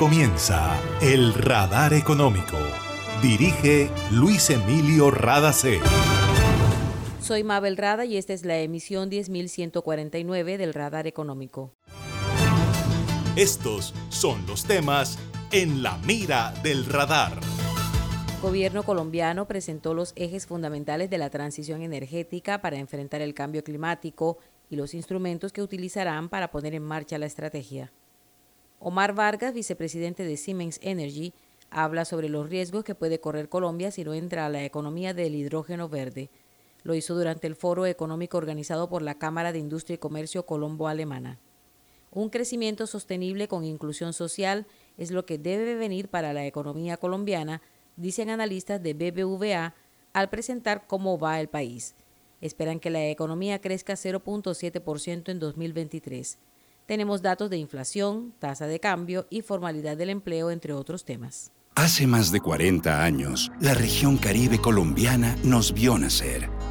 comienza El Radar Económico. Dirige Luis Emilio Radacé. Soy Mabel Rada y esta es la emisión 10149 del Radar Económico. Estos son los temas en la mira del radar. Gobierno colombiano presentó los ejes fundamentales de la transición energética para enfrentar el cambio climático y los instrumentos que utilizarán para poner en marcha la estrategia. Omar Vargas, vicepresidente de Siemens Energy, habla sobre los riesgos que puede correr Colombia si no entra a la economía del hidrógeno verde. Lo hizo durante el foro económico organizado por la Cámara de Industria y Comercio Colombo-Alemana. Un crecimiento sostenible con inclusión social es lo que debe venir para la economía colombiana, dicen analistas de BBVA al presentar cómo va el país. Esperan que la economía crezca 0.7% en 2023. Tenemos datos de inflación, tasa de cambio y formalidad del empleo, entre otros temas. Hace más de 40 años, la región caribe colombiana nos vio nacer.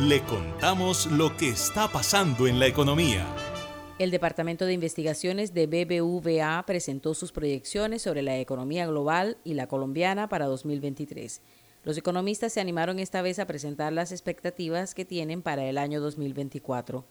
le contamos lo que está pasando en la economía. El Departamento de Investigaciones de BBVA presentó sus proyecciones sobre la economía global y la colombiana para 2023. Los economistas se animaron esta vez a presentar las expectativas que tienen para el año 2024.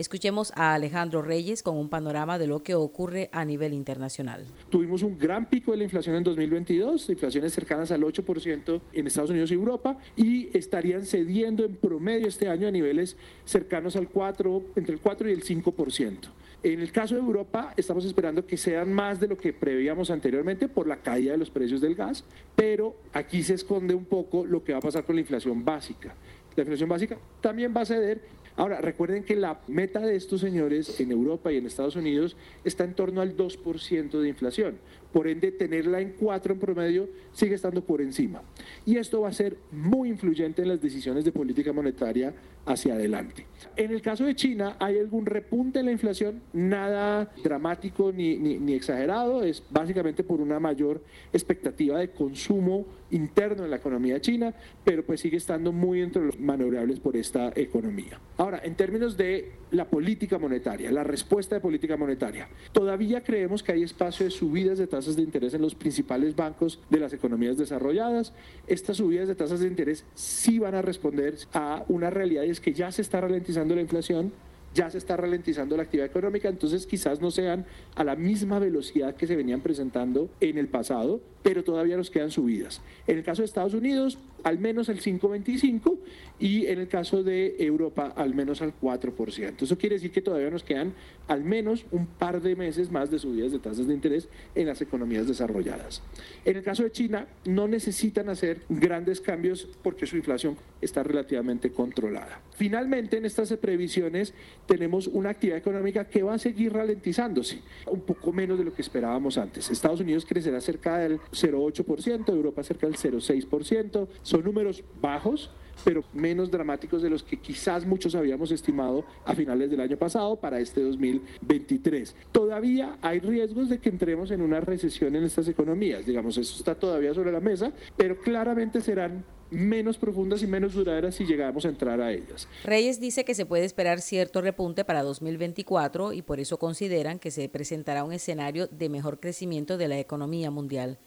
Escuchemos a Alejandro Reyes con un panorama de lo que ocurre a nivel internacional. Tuvimos un gran pico de la inflación en 2022, inflaciones cercanas al 8% en Estados Unidos y Europa, y estarían cediendo en promedio este año a niveles cercanos al 4, entre el 4 y el 5%. En el caso de Europa, estamos esperando que sean más de lo que preveíamos anteriormente por la caída de los precios del gas, pero aquí se esconde un poco lo que va a pasar con la inflación básica. La inflación básica también va a ceder Ahora, recuerden que la meta de estos señores en Europa y en Estados Unidos está en torno al 2% de inflación. Por ende, tenerla en 4 en promedio sigue estando por encima. Y esto va a ser muy influyente en las decisiones de política monetaria hacia adelante. En el caso de China, ¿hay algún repunte en la inflación? Nada dramático ni, ni exagerado, es básicamente por una mayor expectativa de consumo interno en la economía china, pero pues sigue estando muy entre los maniobrables por esta economía. Ahora, en términos de la política monetaria, la respuesta de política monetaria, todavía creemos que hay espacio de subidas de tasas de interés en los principales bancos de las economías desarrolladas. Estas subidas de tasas de interés sí van a responder a una realidad y es que ya se está ralentizando la inflación, ya se está ralentizando la actividad económica, entonces quizás no sean a la misma velocidad que se venían presentando en el pasado, pero todavía nos quedan subidas. En el caso de Estados Unidos, al menos el 5,25 y en el caso de Europa, al menos al 4%. Eso quiere decir que todavía nos quedan al menos un par de meses más de subidas de tasas de interés en las economías desarrolladas. En el caso de China, no necesitan hacer grandes cambios porque su inflación está relativamente controlada. Finalmente, en estas previsiones tenemos una actividad económica que va a seguir ralentizándose, un poco menos de lo que esperábamos antes. Estados Unidos crecerá cerca del 0,8%, Europa cerca del 0,6%. Son números bajos, pero menos dramáticos de los que quizás muchos habíamos estimado a finales del año pasado para este 2023. Todavía hay riesgos de que entremos en una recesión en estas economías, digamos, eso está todavía sobre la mesa, pero claramente serán menos profundas y menos duraderas si llegamos a entrar a ellas. Reyes dice que se puede esperar cierto repunte para 2024 y por eso consideran que se presentará un escenario de mejor crecimiento de la economía mundial.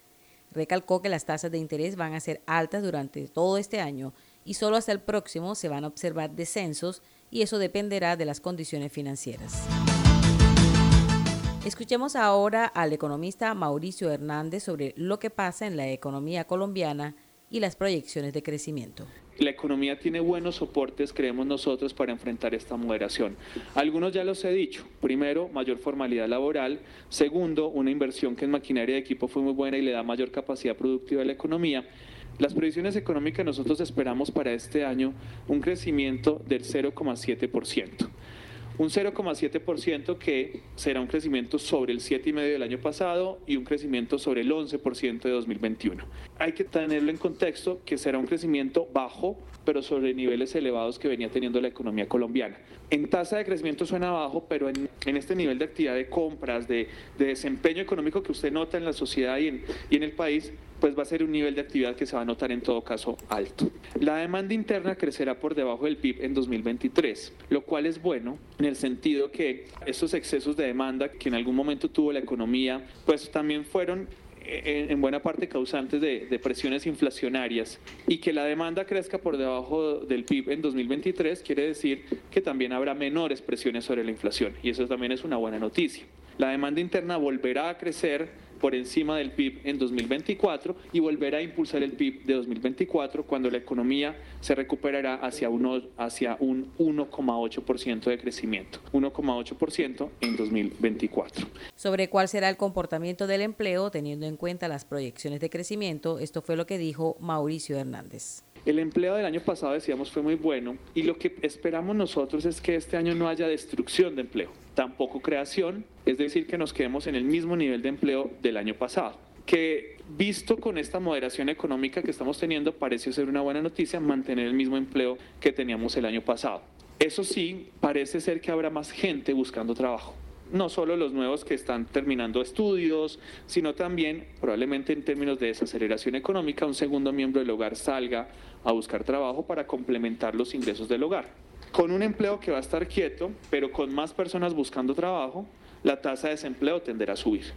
Recalcó que las tasas de interés van a ser altas durante todo este año y solo hasta el próximo se van a observar descensos y eso dependerá de las condiciones financieras. Escuchemos ahora al economista Mauricio Hernández sobre lo que pasa en la economía colombiana y las proyecciones de crecimiento. La economía tiene buenos soportes, creemos nosotros, para enfrentar esta moderación. Algunos ya los he dicho. Primero, mayor formalidad laboral. Segundo, una inversión que en maquinaria de equipo fue muy buena y le da mayor capacidad productiva a la economía. Las previsiones económicas nosotros esperamos para este año un crecimiento del 0,7% un 0,7% que será un crecimiento sobre el 7,5% del año pasado y un crecimiento sobre el 11% de 2021. Hay que tenerlo en contexto que será un crecimiento bajo, pero sobre niveles elevados que venía teniendo la economía colombiana. En tasa de crecimiento suena bajo, pero en, este nivel de actividad de compras, de, desempeño económico que usted nota en la sociedad y en, el país, pues va a ser un nivel de actividad que se va a notar en todo caso alto. La demanda interna crecerá por debajo del PIB en 2023, lo cual es bueno en el sentido que estos excesos de demanda que en algún momento tuvo la economía, pues también fueron en buena parte causantes de, de, presiones inflacionarias y que la demanda crezca por debajo del PIB en 2023 quiere decir que también habrá menores presiones sobre la inflación y eso también es una buena noticia. La demanda interna volverá a crecer por encima del PIB en 2024 y volverá a impulsar el PIB de 2024 cuando la economía se recuperará hacia, uno, hacia un 1,8% de crecimiento, 1,8% en 2024. Sobre cuál será el comportamiento del empleo teniendo en cuenta las proyecciones de crecimiento, esto fue lo que dijo Mauricio Hernández. El empleo del año pasado, decíamos, fue muy bueno y lo que esperamos nosotros es que este año no haya destrucción de empleo, tampoco creación, es decir, que nos quedemos en el mismo nivel de empleo del año pasado que visto con esta moderación económica que estamos teniendo, parece ser una buena noticia mantener el mismo empleo que teníamos el año pasado. Eso sí, parece ser que habrá más gente buscando trabajo no solo los nuevos que están terminando estudios, sino también probablemente en términos de desaceleración económica, un segundo miembro del hogar salga a buscar trabajo para complementar los ingresos del hogar. Con un empleo que va a estar quieto, pero con más personas buscando trabajo, la tasa de desempleo tenderá a subir.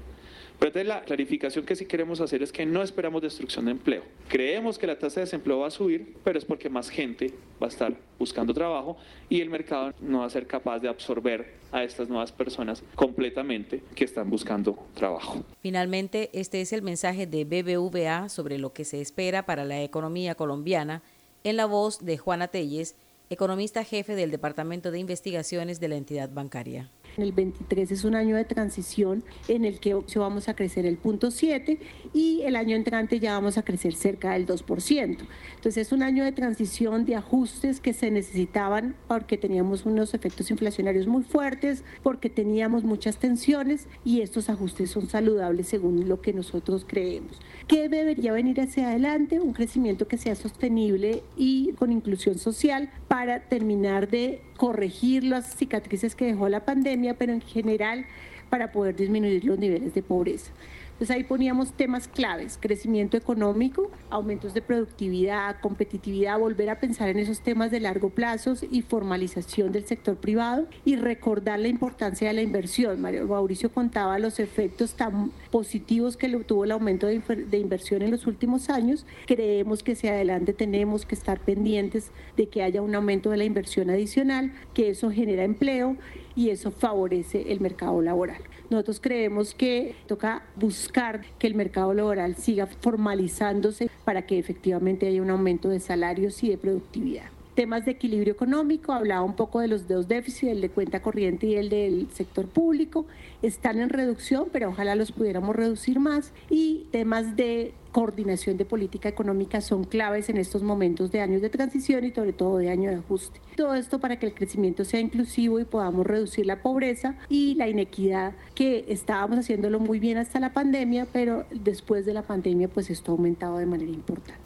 Pero la clarificación que sí queremos hacer es que no esperamos destrucción de empleo. Creemos que la tasa de desempleo va a subir, pero es porque más gente va a estar buscando trabajo y el mercado no va a ser capaz de absorber a estas nuevas personas completamente que están buscando trabajo. Finalmente, este es el mensaje de BBVA sobre lo que se espera para la economía colombiana en la voz de Juana Telles, economista jefe del Departamento de Investigaciones de la entidad bancaria. El 23 es un año de transición en el que vamos a crecer el punto 7 y el año entrante ya vamos a crecer cerca del 2%. Entonces es un año de transición, de ajustes que se necesitaban porque teníamos unos efectos inflacionarios muy fuertes, porque teníamos muchas tensiones y estos ajustes son saludables según lo que nosotros creemos. ¿Qué debería venir hacia adelante? Un crecimiento que sea sostenible y con inclusión social para terminar de corregir las cicatrices que dejó la pandemia, pero en general para poder disminuir los niveles de pobreza. Entonces ahí poníamos temas claves, crecimiento económico, aumentos de productividad, competitividad, volver a pensar en esos temas de largo plazo y formalización del sector privado y recordar la importancia de la inversión. Mauricio contaba los efectos tan positivos que tuvo el aumento de, de inversión en los últimos años. Creemos que hacia adelante tenemos que estar pendientes de que haya un aumento de la inversión adicional, que eso genera empleo y eso favorece el mercado laboral. Nosotros creemos que toca buscar que el mercado laboral siga formalizándose para que efectivamente haya un aumento de salarios y de productividad temas de equilibrio económico, hablaba un poco de los dos déficits, el de cuenta corriente y el del sector público, están en reducción, pero ojalá los pudiéramos reducir más, y temas de coordinación de política económica son claves en estos momentos de años de transición y sobre todo de año de ajuste. Todo esto para que el crecimiento sea inclusivo y podamos reducir la pobreza y la inequidad que estábamos haciéndolo muy bien hasta la pandemia, pero después de la pandemia pues esto ha aumentado de manera importante.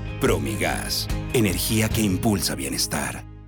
Promigas, energía que impulsa bienestar.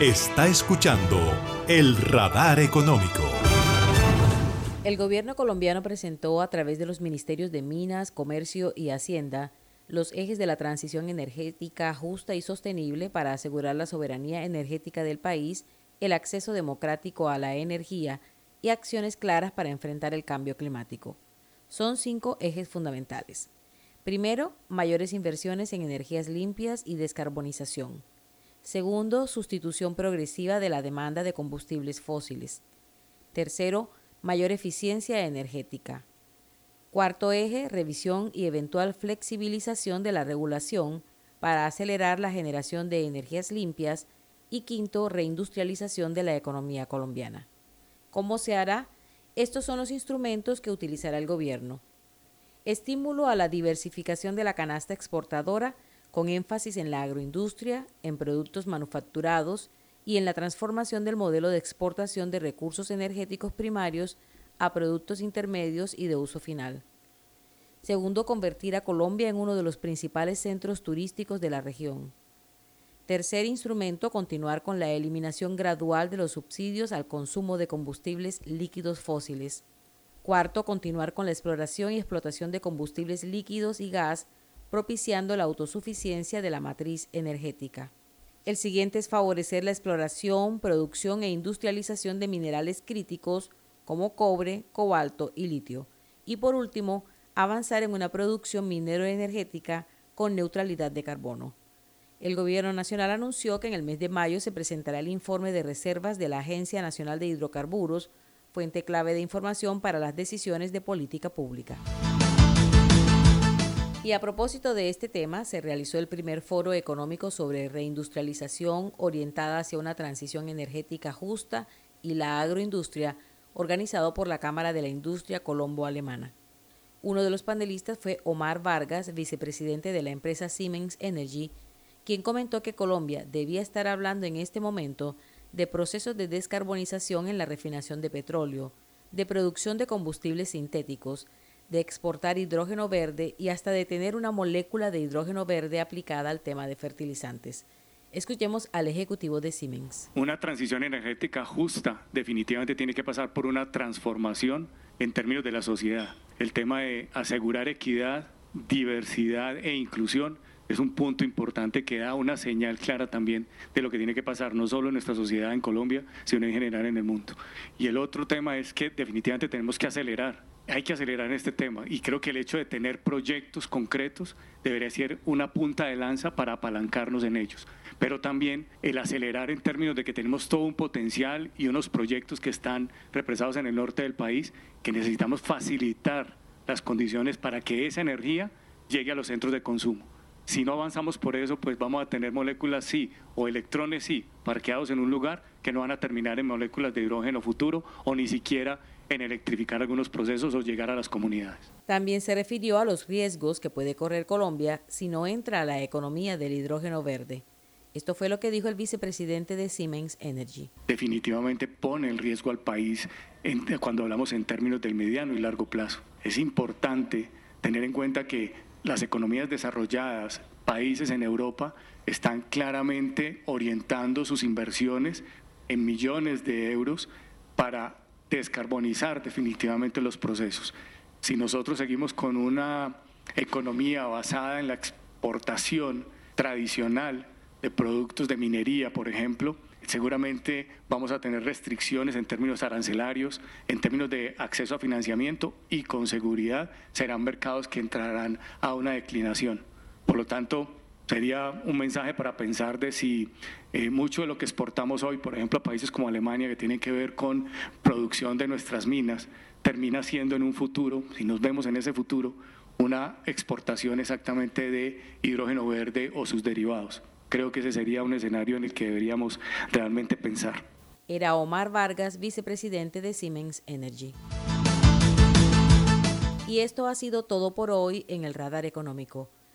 Está escuchando el radar económico. El gobierno colombiano presentó a través de los ministerios de Minas, Comercio y Hacienda los ejes de la transición energética justa y sostenible para asegurar la soberanía energética del país, el acceso democrático a la energía y acciones claras para enfrentar el cambio climático. Son cinco ejes fundamentales. Primero, mayores inversiones en energías limpias y descarbonización. Segundo, sustitución progresiva de la demanda de combustibles fósiles. Tercero, mayor eficiencia energética. Cuarto eje, revisión y eventual flexibilización de la regulación para acelerar la generación de energías limpias. Y quinto, reindustrialización de la economía colombiana. ¿Cómo se hará? Estos son los instrumentos que utilizará el gobierno. Estímulo a la diversificación de la canasta exportadora con énfasis en la agroindustria, en productos manufacturados y en la transformación del modelo de exportación de recursos energéticos primarios a productos intermedios y de uso final. Segundo, convertir a Colombia en uno de los principales centros turísticos de la región. Tercer instrumento, continuar con la eliminación gradual de los subsidios al consumo de combustibles líquidos fósiles. Cuarto, continuar con la exploración y explotación de combustibles líquidos y gas propiciando la autosuficiencia de la matriz energética. El siguiente es favorecer la exploración, producción e industrialización de minerales críticos como cobre, cobalto y litio. Y por último, avanzar en una producción minero-energética con neutralidad de carbono. El Gobierno Nacional anunció que en el mes de mayo se presentará el informe de reservas de la Agencia Nacional de Hidrocarburos, fuente clave de información para las decisiones de política pública. Y a propósito de este tema, se realizó el primer foro económico sobre reindustrialización orientada hacia una transición energética justa y la agroindustria, organizado por la Cámara de la Industria Colombo-Alemana. Uno de los panelistas fue Omar Vargas, vicepresidente de la empresa Siemens Energy, quien comentó que Colombia debía estar hablando en este momento de procesos de descarbonización en la refinación de petróleo, de producción de combustibles sintéticos, de exportar hidrógeno verde y hasta de tener una molécula de hidrógeno verde aplicada al tema de fertilizantes. Escuchemos al ejecutivo de Siemens. Una transición energética justa definitivamente tiene que pasar por una transformación en términos de la sociedad. El tema de asegurar equidad, diversidad e inclusión es un punto importante que da una señal clara también de lo que tiene que pasar no solo en nuestra sociedad en Colombia, sino en general en el mundo. Y el otro tema es que definitivamente tenemos que acelerar hay que acelerar este tema y creo que el hecho de tener proyectos concretos debería ser una punta de lanza para apalancarnos en ellos, pero también el acelerar en términos de que tenemos todo un potencial y unos proyectos que están represados en el norte del país, que necesitamos facilitar las condiciones para que esa energía llegue a los centros de consumo. Si no avanzamos por eso, pues vamos a tener moléculas sí o electrones sí parqueados en un lugar que no van a terminar en moléculas de hidrógeno futuro o ni siquiera en electrificar algunos procesos o llegar a las comunidades. También se refirió a los riesgos que puede correr Colombia si no entra a la economía del hidrógeno verde. Esto fue lo que dijo el vicepresidente de Siemens Energy. Definitivamente pone en riesgo al país cuando hablamos en términos del mediano y largo plazo. Es importante tener en cuenta que las economías desarrolladas, países en Europa, están claramente orientando sus inversiones en millones de euros para descarbonizar definitivamente los procesos. Si nosotros seguimos con una economía basada en la exportación tradicional de productos de minería, por ejemplo, seguramente vamos a tener restricciones en términos arancelarios, en términos de acceso a financiamiento y con seguridad serán mercados que entrarán a una declinación. Por lo tanto, sería un mensaje para pensar de si eh, mucho de lo que exportamos hoy, por ejemplo, a países como Alemania, que tienen que ver con producción de nuestras minas, termina siendo en un futuro, si nos vemos en ese futuro, una exportación exactamente de hidrógeno verde o sus derivados. creo que ese sería un escenario en el que deberíamos realmente pensar. Era Omar Vargas, vicepresidente de Siemens Energy. Y esto ha sido todo por hoy en el Radar Económico.